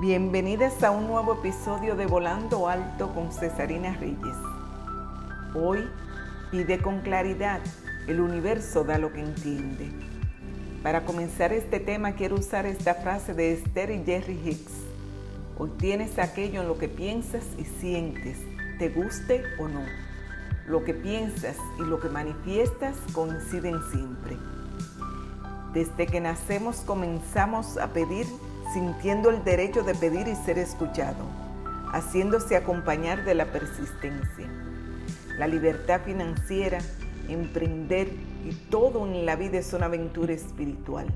Bienvenidas a un nuevo episodio de Volando Alto con Cesarina Reyes. Hoy pide con claridad, el universo da lo que entiende. Para comenzar este tema quiero usar esta frase de Esther y Jerry Hicks. Hoy tienes aquello en lo que piensas y sientes, te guste o no. Lo que piensas y lo que manifiestas coinciden siempre. Desde que nacemos comenzamos a pedir sintiendo el derecho de pedir y ser escuchado, haciéndose acompañar de la persistencia. La libertad financiera, emprender y todo en la vida es una aventura espiritual.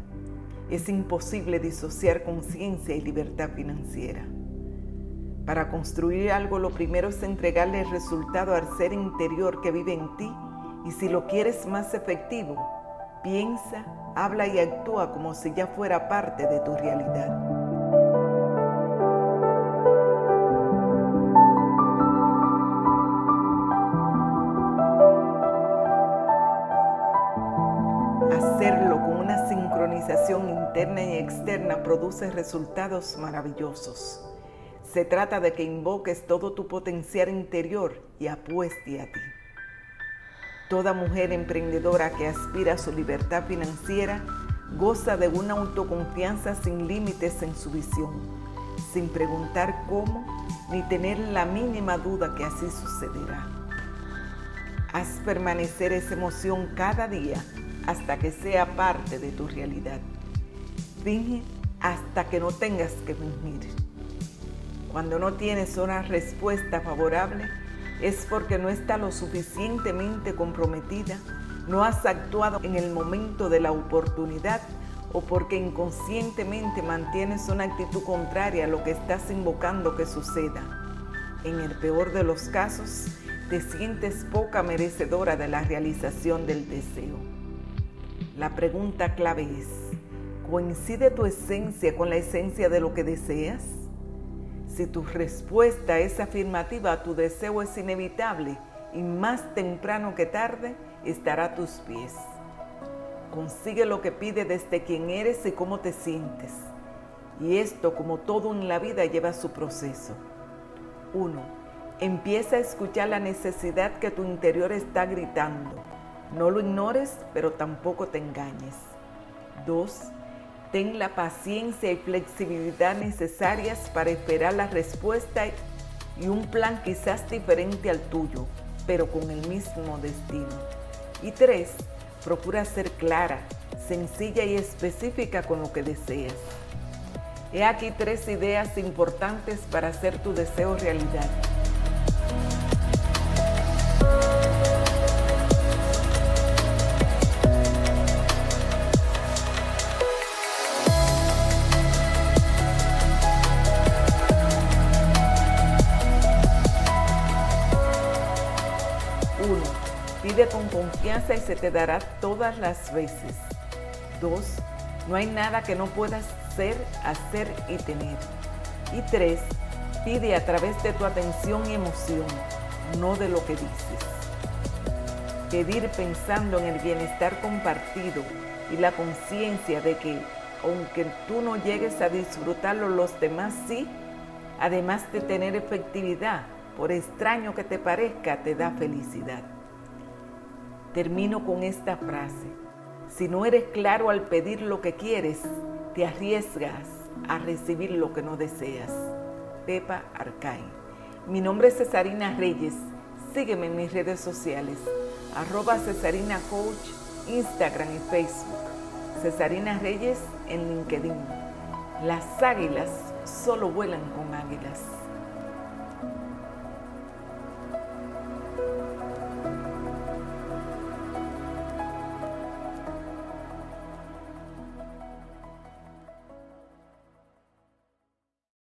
Es imposible disociar conciencia y libertad financiera. Para construir algo lo primero es entregarle el resultado al ser interior que vive en ti y si lo quieres más efectivo, piensa, habla y actúa como si ya fuera parte de tu realidad. Hacerlo con una sincronización interna y externa produce resultados maravillosos. Se trata de que invoques todo tu potencial interior y apueste a ti. Toda mujer emprendedora que aspira a su libertad financiera goza de una autoconfianza sin límites en su visión, sin preguntar cómo ni tener la mínima duda que así sucederá. Haz permanecer esa emoción cada día hasta que sea parte de tu realidad. Finge hasta que no tengas que fingir. Cuando no tienes una respuesta favorable, es porque no está lo suficientemente comprometida, no has actuado en el momento de la oportunidad o porque inconscientemente mantienes una actitud contraria a lo que estás invocando que suceda. En el peor de los casos, te sientes poca merecedora de la realización del deseo. La pregunta clave es, ¿coincide tu esencia con la esencia de lo que deseas? Si tu respuesta es afirmativa, tu deseo es inevitable y más temprano que tarde estará a tus pies. Consigue lo que pide desde quién eres y cómo te sientes. Y esto, como todo en la vida, lleva su proceso. 1. Empieza a escuchar la necesidad que tu interior está gritando. No lo ignores, pero tampoco te engañes. 2 Ten la paciencia y flexibilidad necesarias para esperar la respuesta y un plan quizás diferente al tuyo, pero con el mismo destino. Y tres, procura ser clara, sencilla y específica con lo que deseas. He aquí tres ideas importantes para hacer tu deseo realidad. 1. Pide con confianza y se te dará todas las veces. 2. No hay nada que no puedas ser, hacer y tener. Y 3. Pide a través de tu atención y emoción, no de lo que dices. Pedir pensando en el bienestar compartido y la conciencia de que aunque tú no llegues a disfrutarlo, los demás sí, además de tener efectividad, por extraño que te parezca, te da felicidad. Termino con esta frase. Si no eres claro al pedir lo que quieres, te arriesgas a recibir lo que no deseas. Pepa Arcay. Mi nombre es Cesarina Reyes. Sígueme en mis redes sociales. Arroba Cesarina Coach, Instagram y Facebook. Cesarina Reyes en LinkedIn. Las águilas solo vuelan con águilas.